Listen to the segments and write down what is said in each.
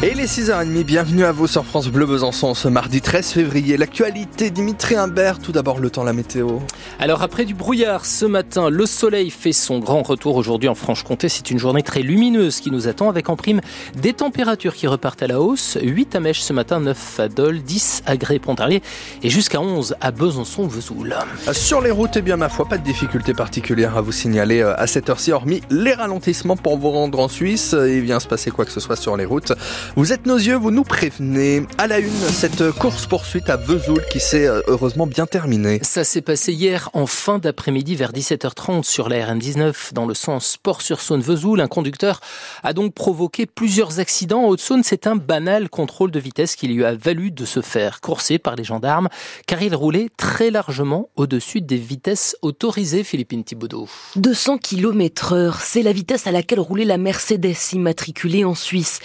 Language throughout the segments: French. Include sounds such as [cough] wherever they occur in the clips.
Et les 6h30, bienvenue à vous sur France Bleu Besançon ce mardi 13 février. L'actualité, Dimitri Imbert, tout d'abord le temps, la météo. Alors après du brouillard ce matin, le soleil fait son grand retour aujourd'hui en Franche-Comté. C'est une journée très lumineuse qui nous attend avec en prime des températures qui repartent à la hausse. 8 à Mèche ce matin, 9 à Dole, 10 à Gré-Pontarlier et jusqu'à 11 à Besançon-Vesoul. Sur les routes, eh bien ma foi, pas de difficultés particulières à vous signaler euh, à cette heure-ci, hormis les ralentissements pour vous rendre en Suisse. Il vient se passer quoi que ce soit sur les routes. Vous êtes nos yeux, vous nous prévenez. À la une, cette course-poursuite à Vesoul qui s'est euh, heureusement bien terminée. Ça s'est passé hier en fin d'après-midi vers 17h30 sur la RN19 dans le sens Port-sur-Saône-Vesoul. Un conducteur a donc provoqué plusieurs accidents. En Haute-Saône, c'est un banal contrôle de vitesse qui lui a valu de se faire courser par les gendarmes car il roulait très largement au-dessus des vitesses autorisées, Philippine Thibaudot. 200 km heure, c'est la vitesse à laquelle roulait la Mercedes immatriculée en Suisse.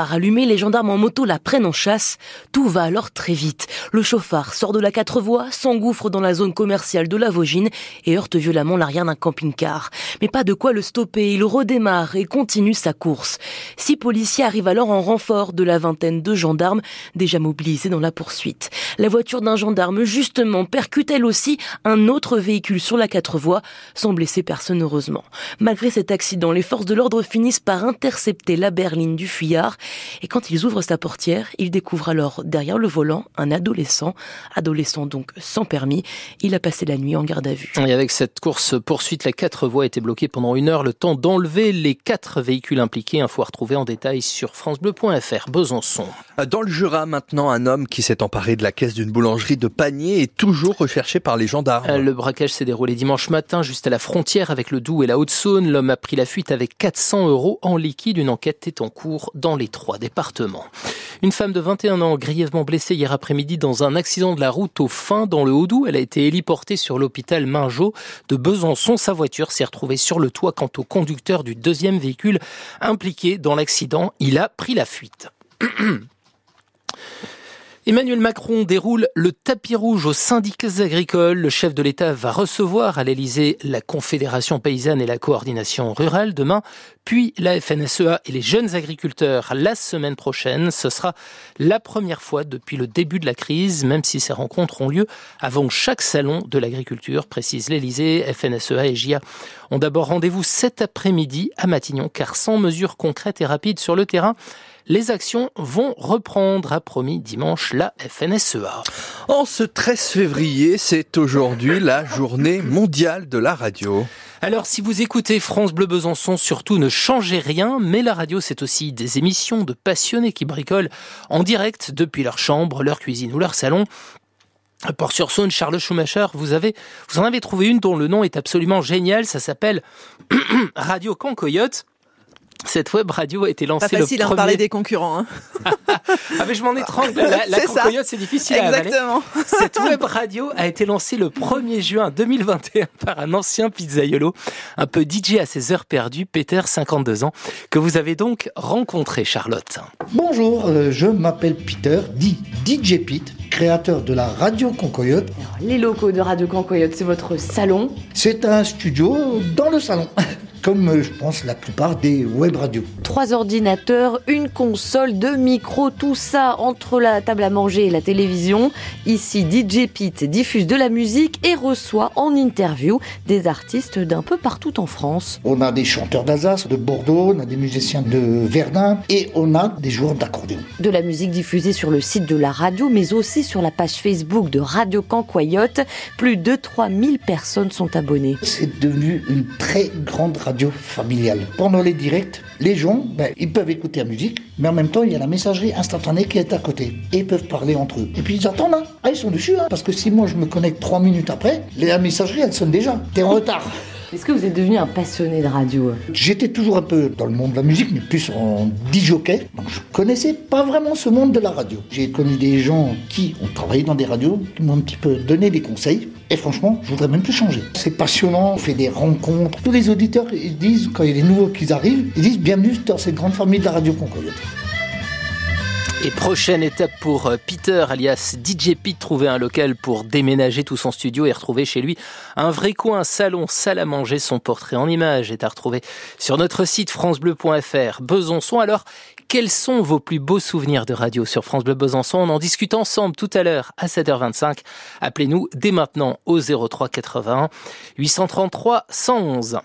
Gyrophare allumé, les gendarmes en moto la prennent en chasse. Tout va alors très vite. Le chauffard sort de la quatre voies, s'engouffre dans la zone commerciale de la Vaugine et heurte violemment l'arrière d'un camping-car. Mais pas de quoi le stopper, il redémarre et continue sa course. Six policiers arrivent alors en renfort de la vingtaine de gendarmes déjà mobilisés dans la poursuite. La voiture d'un gendarme justement percute elle aussi un autre véhicule sur la quatre voies, sans blesser personne heureusement. Malgré cet accident, les forces de l'ordre finissent par intercepter la berline du fuyard et quand ils ouvrent sa portière, ils découvrent alors derrière le volant un adolescent, adolescent donc sans permis. Il a passé la nuit en garde à vue. Et avec cette course poursuite, la quatre voies été bloquée pendant une heure, le temps d'enlever les quatre véhicules impliqués. Info à retrouver en détail sur francebleu.fr. Besançon. Dans le Jura, maintenant, un homme qui s'est emparé de la caisse d'une boulangerie de Panier est toujours recherché par les gendarmes. Le braquage s'est déroulé dimanche matin, juste à la frontière avec le Doubs et la Haute-Saône. L'homme a pris la fuite avec 400 euros en liquide. Une enquête est en cours dans les trois départements. Une femme de 21 ans grièvement blessée hier après-midi dans un accident de la route au Fin dans le Haut-Doubs. Elle a été héliportée sur l'hôpital Mingeot de Besançon. Sa voiture s'est retrouvée sur le toit quant au conducteur du deuxième véhicule impliqué dans l'accident. Il a pris la fuite. [clears throat] Emmanuel Macron déroule le tapis rouge aux syndicats agricoles. Le chef de l'État va recevoir à l'Élysée la Confédération paysanne et la coordination rurale demain, puis la FNSEA et les jeunes agriculteurs la semaine prochaine. Ce sera la première fois depuis le début de la crise, même si ces rencontres ont lieu avant chaque salon de l'agriculture, précise l'Élysée. FNSEA et JA ont d'abord rendez-vous cet après-midi à Matignon, car sans mesures concrètes et rapides sur le terrain, les actions vont reprendre, a promis dimanche la FNSEA. En ce 13 février, c'est aujourd'hui la journée mondiale de la radio. Alors si vous écoutez France Bleu Besançon, surtout ne changez rien, mais la radio c'est aussi des émissions de passionnés qui bricolent en direct depuis leur chambre, leur cuisine ou leur salon. À Port-sur-Saône, Charles Schumacher, vous avez, vous en avez trouvé une dont le nom est absolument génial, ça s'appelle [clears throat] Radio Cancoyote. Cette web radio a été lancée Pas facile le de premier... parler des concurrents. Hein. [laughs] ah mais je m'en étrangle. La, la [laughs] concoyote, c'est difficile Exactement. à avaler. [laughs] Cette web radio a été lancée le 1er juin 2021 par un ancien pizzaiolo, un peu DJ à ses heures perdues, Peter, 52 ans, que vous avez donc rencontré, Charlotte. Bonjour, euh, je m'appelle Peter, dit DJ Pete, créateur de la radio Concoyote. Alors, les locaux de Radio Concoyote, c'est votre salon? C'est un studio dans le salon. Comme euh, je pense la plupart des web radios. Trois ordinateurs, une console, deux micros, tout ça entre la table à manger et la télévision. Ici, DJ Pete diffuse de la musique et reçoit en interview des artistes d'un peu partout en France. On a des chanteurs d'Alsace, de Bordeaux, on a des musiciens de Verdun et on a des joueurs d'accordéon. De la musique diffusée sur le site de la radio, mais aussi sur la page Facebook de Radio Cancoyote. Plus de 3000 personnes sont abonnées. C'est devenu une très grande radio familiale. Pendant les directs, les gens, ben, ils peuvent écouter la musique, mais en même temps, il y a la messagerie instantanée qui est à côté. Et ils peuvent parler entre eux. Et puis ils attendent, hein. Ah, ils sont dessus, hein. Parce que si moi je me connecte trois minutes après, la messagerie, elle sonne déjà. T'es en retard. Est-ce que vous êtes devenu un passionné de radio? J'étais toujours un peu dans le monde de la musique, mais plus en disjockey. Donc je connaissais pas vraiment ce monde de la radio. J'ai connu des gens qui ont travaillé dans des radios, qui m'ont un petit peu donné des conseils. Et franchement, je voudrais même plus changer. C'est passionnant, on fait des rencontres. Tous les auditeurs, ils disent, quand il y a des nouveaux qui arrivent, ils disent bienvenue dans cette grande famille de la radio Concoyote. Et prochaine étape pour euh, Peter, alias DJ Pete, trouver un local pour déménager tout son studio et retrouver chez lui un vrai coin, salon, salle à manger. Son portrait en image est à retrouver sur notre site francebleu.fr. Besançon, alors, Quels sont vos plus beaux souvenirs de radio sur France Bleu Besançon? On en discute ensemble tout à l'heure à 7h25. Appelez-nous dès maintenant au 03 80 833 111.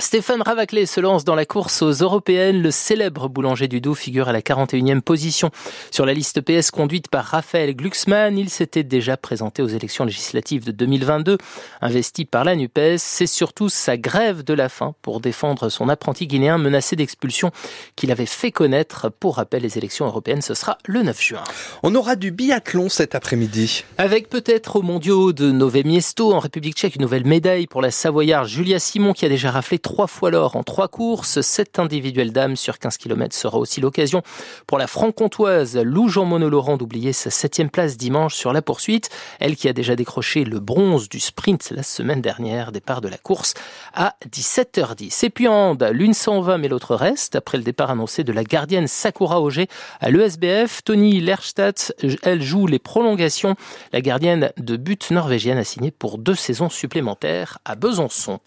Stéphane Ravaclé se lance dans la course aux européennes. Le célèbre boulanger du Doubs figure à la 41e position sur la liste PS conduite par Raphaël Glucksmann. Il s'était déjà présenté aux élections législatives de 2022. Investi par la NUPES, c'est surtout sa grève de la faim pour défendre son apprenti guinéen menacé d'expulsion qu'il avait fait connaître. Pour rappel, les élections européennes, ce sera le 9 juin. On aura du biathlon cet après-midi. Avec peut-être au mondiaux de Nové Miesto en République tchèque une nouvelle médaille pour la Savoyarde Julia Simon qui a déjà raflé trois fois l'or en trois courses. Cette individuelle dame sur 15 km sera aussi l'occasion pour la franc-comtoise Lou Jean Monod-Laurent d'oublier sa septième place dimanche sur la poursuite. Elle qui a déjà décroché le bronze du sprint la semaine dernière, départ de la course à 17h10. Et puis en l'une s'en va mais l'autre reste. Après le départ annoncé de la gardienne Sakura Auger à l'ESBF, Tony Lerstadt, elle joue les prolongations. La gardienne de but norvégienne a signé pour deux saisons supplémentaires à Besançon.